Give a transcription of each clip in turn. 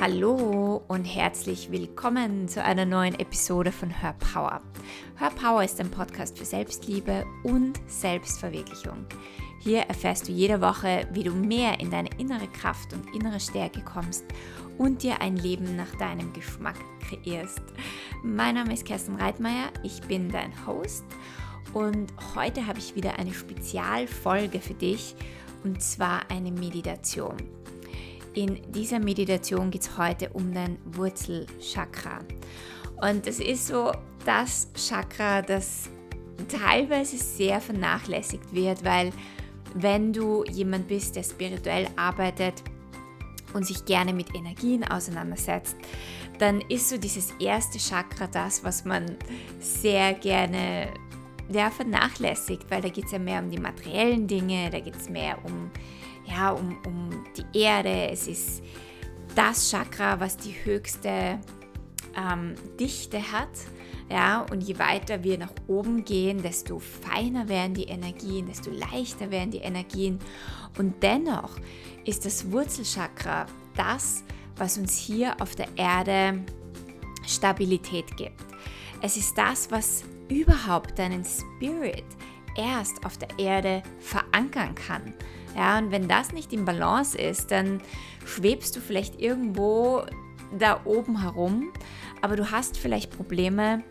Hallo und herzlich willkommen zu einer neuen Episode von Hör Power. Hör Power ist ein Podcast für Selbstliebe und Selbstverwirklichung. Hier erfährst du jede Woche, wie du mehr in deine innere Kraft und innere Stärke kommst und dir ein Leben nach deinem Geschmack kreierst. Mein Name ist Kerstin Reitmeier, ich bin dein Host und heute habe ich wieder eine Spezialfolge für dich und zwar eine Meditation. In dieser Meditation geht es heute um dein Wurzelchakra. Und es ist so das Chakra, das teilweise sehr vernachlässigt wird, weil wenn du jemand bist, der spirituell arbeitet und sich gerne mit Energien auseinandersetzt, dann ist so dieses erste Chakra das, was man sehr gerne ja, vernachlässigt, weil da geht es ja mehr um die materiellen Dinge, da geht es mehr um ja, um, um die Erde. Es ist das Chakra, was die höchste ähm, Dichte hat. Ja, und je weiter wir nach oben gehen, desto feiner werden die Energien, desto leichter werden die Energien. Und dennoch ist das Wurzelchakra das, was uns hier auf der Erde Stabilität gibt. Es ist das, was überhaupt deinen Spirit erst auf der Erde verankern kann. Ja, und wenn das nicht im Balance ist, dann schwebst du vielleicht irgendwo da oben herum, aber du hast vielleicht Probleme,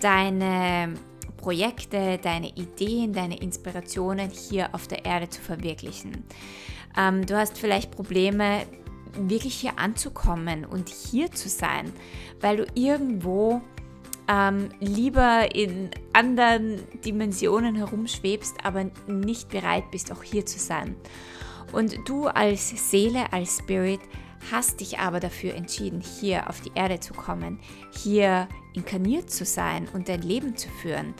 deine Projekte, deine Ideen, deine Inspirationen hier auf der Erde zu verwirklichen. Ähm, du hast vielleicht Probleme, wirklich hier anzukommen und hier zu sein, weil du irgendwo ähm, lieber in anderen Dimensionen herumschwebst, aber nicht bereit bist, auch hier zu sein. Und du als Seele, als Spirit hast dich aber dafür entschieden, hier auf die Erde zu kommen, hier inkarniert zu sein und dein Leben zu führen.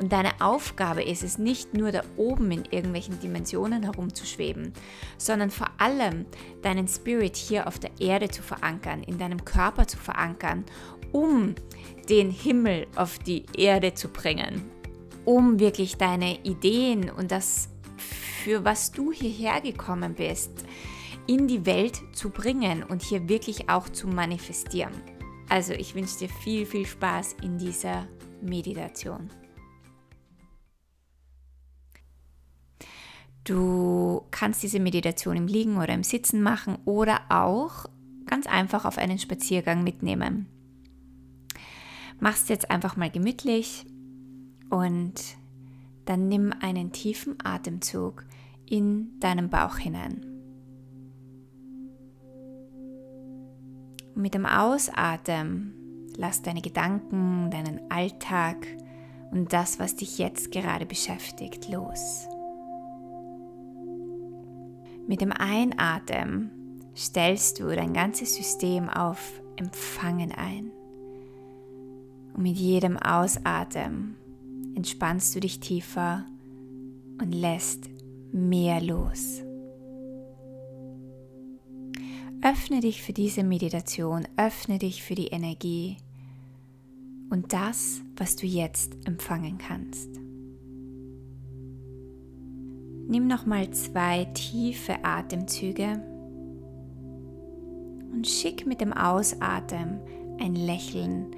Und deine Aufgabe ist es nicht nur da oben in irgendwelchen Dimensionen herumzuschweben, sondern vor allem deinen Spirit hier auf der Erde zu verankern, in deinem Körper zu verankern, um den Himmel auf die Erde zu bringen, um wirklich deine Ideen und das, für was du hierher gekommen bist, in die Welt zu bringen und hier wirklich auch zu manifestieren. Also ich wünsche dir viel, viel Spaß in dieser Meditation. Du kannst diese Meditation im Liegen oder im Sitzen machen oder auch ganz einfach auf einen Spaziergang mitnehmen machst jetzt einfach mal gemütlich und dann nimm einen tiefen Atemzug in deinen Bauch hinein. Und mit dem Ausatmen lass deine Gedanken, deinen Alltag und das, was dich jetzt gerade beschäftigt, los. Mit dem Einatmen stellst du dein ganzes System auf Empfangen ein. Und mit jedem Ausatmen entspannst du dich tiefer und lässt mehr los. Öffne dich für diese Meditation, öffne dich für die Energie und das, was du jetzt empfangen kannst. Nimm nochmal zwei tiefe Atemzüge und schick mit dem Ausatmen ein Lächeln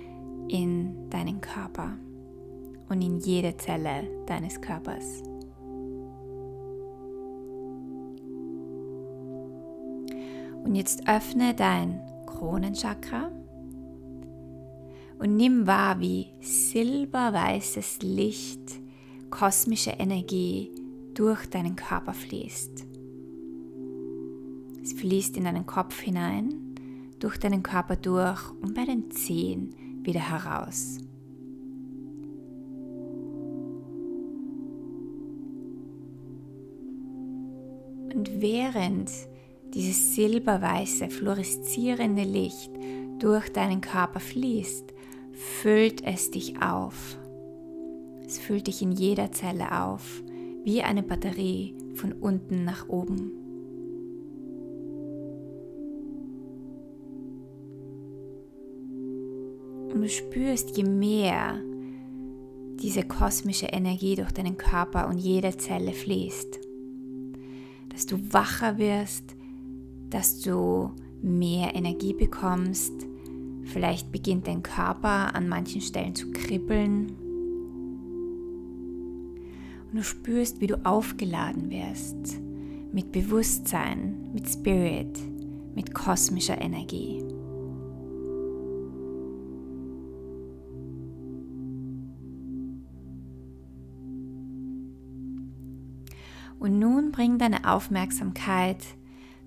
in deinen Körper und in jede Zelle deines Körpers. Und jetzt öffne dein Kronenchakra und nimm wahr, wie silberweißes Licht, kosmische Energie durch deinen Körper fließt. Es fließt in deinen Kopf hinein, durch deinen Körper durch und bei den Zehen wieder heraus. Und während dieses silberweiße, fluoreszierende Licht durch deinen Körper fließt, füllt es dich auf. Es füllt dich in jeder Zelle auf, wie eine Batterie von unten nach oben. Und du spürst, je mehr diese kosmische Energie durch deinen Körper und jede Zelle fließt, dass du wacher wirst, dass du mehr Energie bekommst. Vielleicht beginnt dein Körper an manchen Stellen zu kribbeln. Und du spürst, wie du aufgeladen wirst mit Bewusstsein, mit Spirit, mit kosmischer Energie. Und nun bring deine Aufmerksamkeit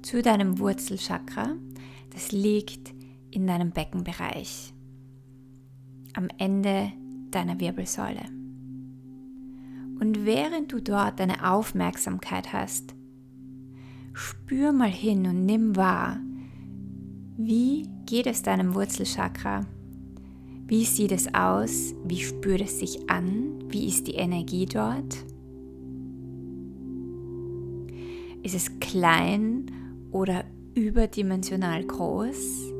zu deinem Wurzelchakra. Das liegt in deinem Beckenbereich, am Ende deiner Wirbelsäule. Und während du dort deine Aufmerksamkeit hast, spür mal hin und nimm wahr, wie geht es deinem Wurzelchakra? Wie sieht es aus? Wie spürt es sich an? Wie ist die Energie dort? Ist es klein oder überdimensional groß?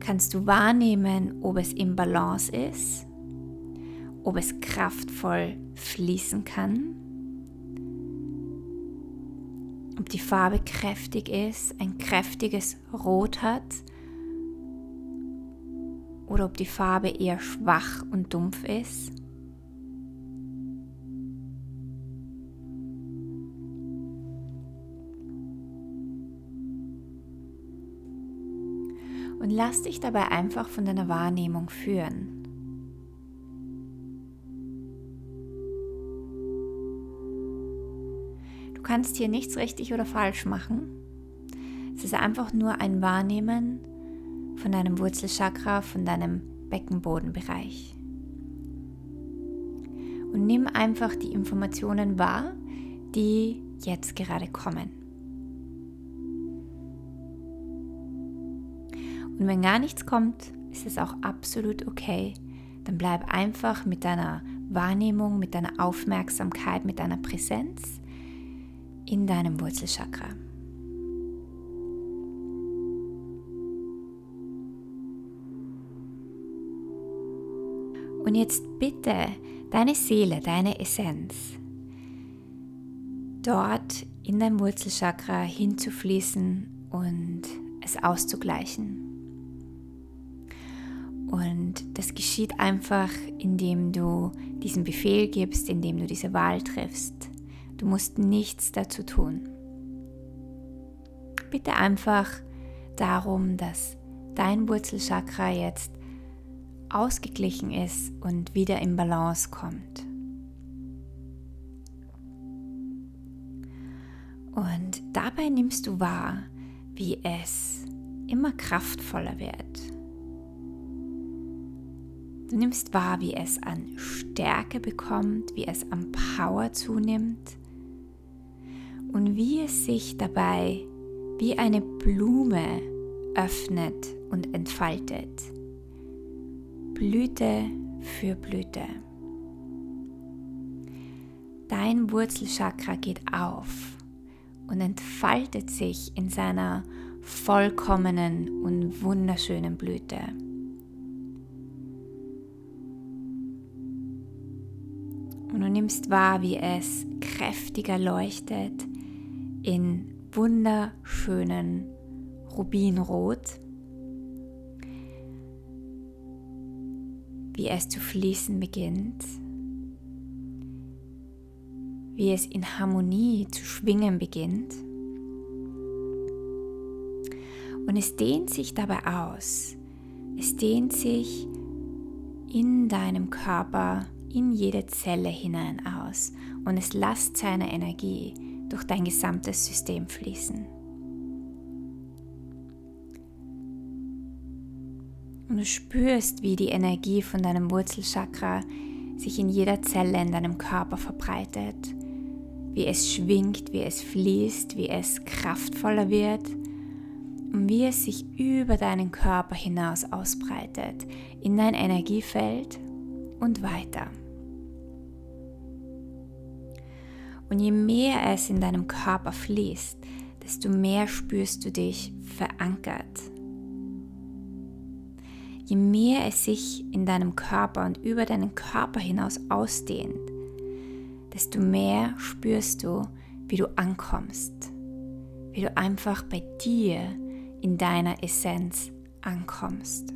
Kannst du wahrnehmen, ob es im Balance ist? Ob es kraftvoll fließen kann? Ob die Farbe kräftig ist, ein kräftiges Rot hat? Oder ob die Farbe eher schwach und dumpf ist? Und lass dich dabei einfach von deiner Wahrnehmung führen. Du kannst hier nichts richtig oder falsch machen. Es ist einfach nur ein Wahrnehmen von deinem Wurzelchakra, von deinem Beckenbodenbereich. Und nimm einfach die Informationen wahr, die jetzt gerade kommen. Und wenn gar nichts kommt, ist es auch absolut okay. Dann bleib einfach mit deiner Wahrnehmung, mit deiner Aufmerksamkeit, mit deiner Präsenz in deinem Wurzelchakra. Und jetzt bitte deine Seele, deine Essenz, dort in dein Wurzelchakra hinzufließen und es auszugleichen. Und das geschieht einfach, indem du diesen Befehl gibst, indem du diese Wahl triffst. Du musst nichts dazu tun. Bitte einfach darum, dass dein Wurzelchakra jetzt ausgeglichen ist und wieder in Balance kommt. Und dabei nimmst du wahr, wie es immer kraftvoller wird Du nimmst wahr, wie es an Stärke bekommt, wie es an Power zunimmt und wie es sich dabei wie eine Blume öffnet und entfaltet. Blüte für Blüte. Dein Wurzelchakra geht auf und entfaltet sich in seiner vollkommenen und wunderschönen Blüte. Und du nimmst wahr, wie es kräftiger leuchtet in wunderschönen Rubinrot. Wie es zu fließen beginnt. Wie es in Harmonie zu schwingen beginnt. Und es dehnt sich dabei aus. Es dehnt sich in deinem Körper in jede Zelle hinein aus und es lasst seine Energie durch dein gesamtes System fließen. Und du spürst, wie die Energie von deinem Wurzelchakra sich in jeder Zelle in deinem Körper verbreitet, wie es schwingt, wie es fließt, wie es kraftvoller wird und wie es sich über deinen Körper hinaus ausbreitet, in dein Energiefeld und weiter. Und je mehr es in deinem Körper fließt, desto mehr spürst du dich verankert. Je mehr es sich in deinem Körper und über deinen Körper hinaus ausdehnt, desto mehr spürst du, wie du ankommst, wie du einfach bei dir in deiner Essenz ankommst.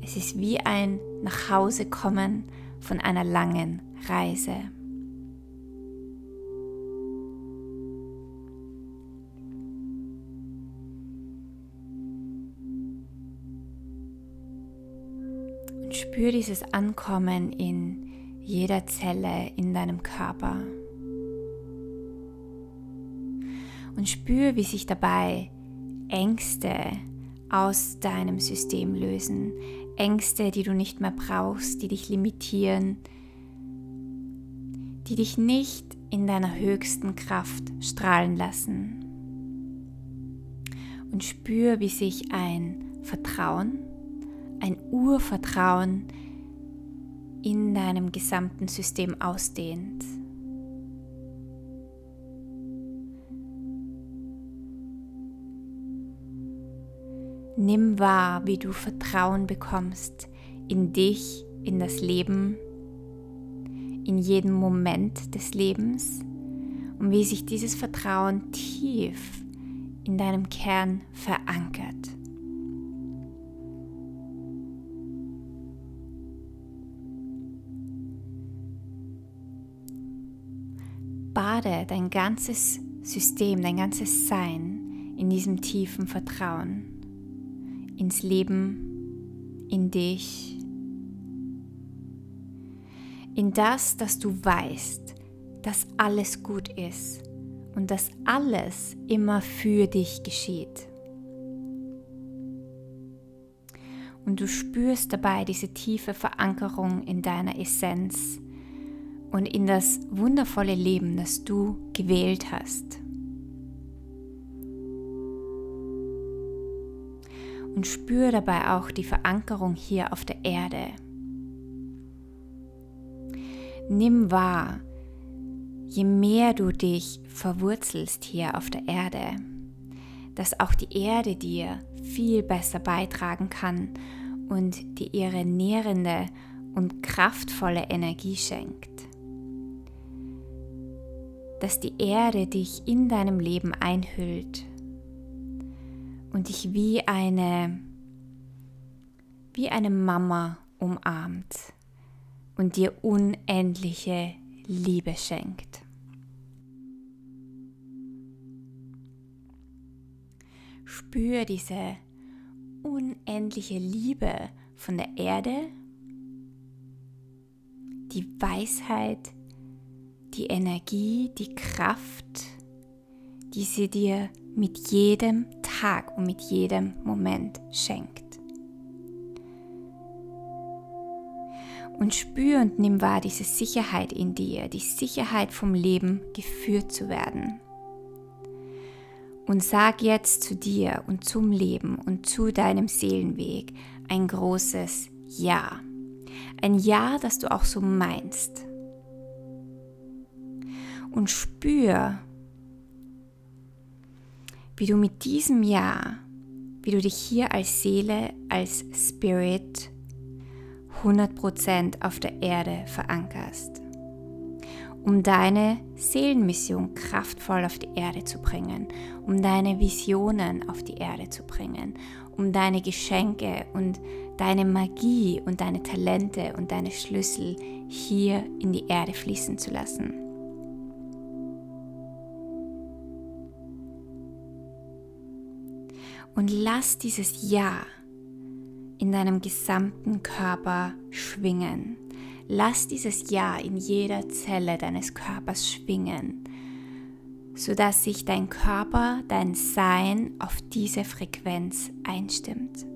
Es ist wie ein Nachhausekommen von einer langen Reise. Und spür dieses Ankommen in jeder Zelle in deinem Körper. Und spür, wie sich dabei Ängste aus deinem System lösen. Ängste, die du nicht mehr brauchst, die dich limitieren, die dich nicht in deiner höchsten Kraft strahlen lassen. Und spür, wie sich ein Vertrauen, ein Urvertrauen in deinem gesamten System ausdehnt. Nimm wahr, wie du Vertrauen bekommst in dich, in das Leben, in jedem Moment des Lebens und wie sich dieses Vertrauen tief in deinem Kern verankert. Bade dein ganzes System, dein ganzes Sein in diesem tiefen Vertrauen ins Leben, in dich, in das, dass du weißt, dass alles gut ist und dass alles immer für dich geschieht. Und du spürst dabei diese tiefe Verankerung in deiner Essenz und in das wundervolle Leben, das du gewählt hast. Und spüre dabei auch die Verankerung hier auf der Erde. Nimm wahr, je mehr du dich verwurzelst hier auf der Erde, dass auch die Erde dir viel besser beitragen kann und dir ihre nährende und kraftvolle Energie schenkt. Dass die Erde dich in deinem Leben einhüllt und dich wie eine, wie eine Mama umarmt und dir unendliche Liebe schenkt. Spür diese unendliche Liebe von der Erde, die Weisheit, die Energie, die Kraft, die sie dir mit jedem Tag und mit jedem Moment schenkt. Und spür und nimm wahr diese Sicherheit in dir, die Sicherheit vom Leben geführt zu werden. Und sag jetzt zu dir und zum Leben und zu deinem Seelenweg ein großes Ja. Ein Ja, das du auch so meinst. Und spür, wie du mit diesem Jahr, wie du dich hier als Seele, als Spirit 100% auf der Erde verankerst, um deine Seelenmission kraftvoll auf die Erde zu bringen, um deine Visionen auf die Erde zu bringen, um deine Geschenke und deine Magie und deine Talente und deine Schlüssel hier in die Erde fließen zu lassen. Und lass dieses Ja in deinem gesamten Körper schwingen. Lass dieses Ja in jeder Zelle deines Körpers schwingen, sodass sich dein Körper, dein Sein auf diese Frequenz einstimmt.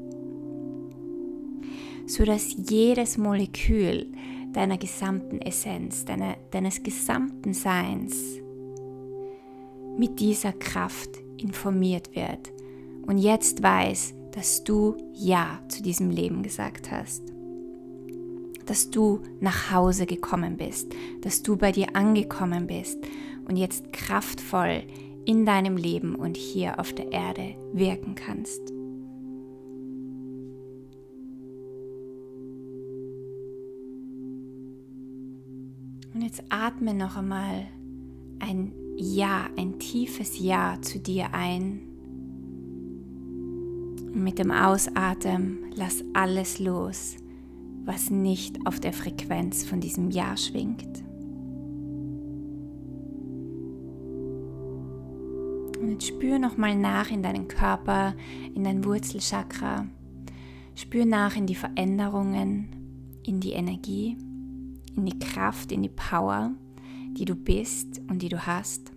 Sodass jedes Molekül deiner gesamten Essenz, deiner, deines gesamten Seins mit dieser Kraft informiert wird und jetzt weiß, dass du Ja zu diesem Leben gesagt hast. Dass du nach Hause gekommen bist, dass du bei dir angekommen bist und jetzt kraftvoll in deinem Leben und hier auf der Erde wirken kannst. Und jetzt atme noch einmal ein Ja, ein tiefes Ja zu dir ein. Mit dem Ausatmen lass alles los, was nicht auf der Frequenz von diesem Ja schwingt. Und jetzt spür nochmal nach in deinen Körper, in dein Wurzelchakra. Spür nach in die Veränderungen, in die Energie, in die Kraft, in die Power, die du bist und die du hast.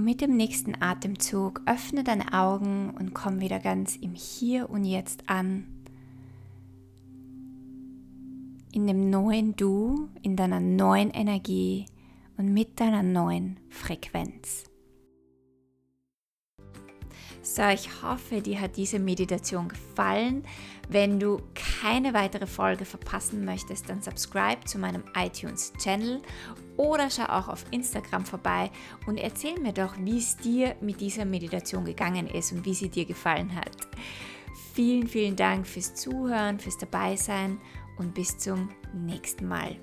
Und mit dem nächsten Atemzug öffne deine Augen und komm wieder ganz im Hier und Jetzt an in dem neuen Du, in deiner neuen Energie und mit deiner neuen Frequenz. So, ich hoffe, dir hat diese Meditation gefallen. Wenn du keine weitere Folge verpassen möchtest, dann subscribe zu meinem iTunes-Channel oder schau auch auf Instagram vorbei und erzähl mir doch, wie es dir mit dieser Meditation gegangen ist und wie sie dir gefallen hat. Vielen, vielen Dank fürs Zuhören, fürs Dabeisein und bis zum nächsten Mal.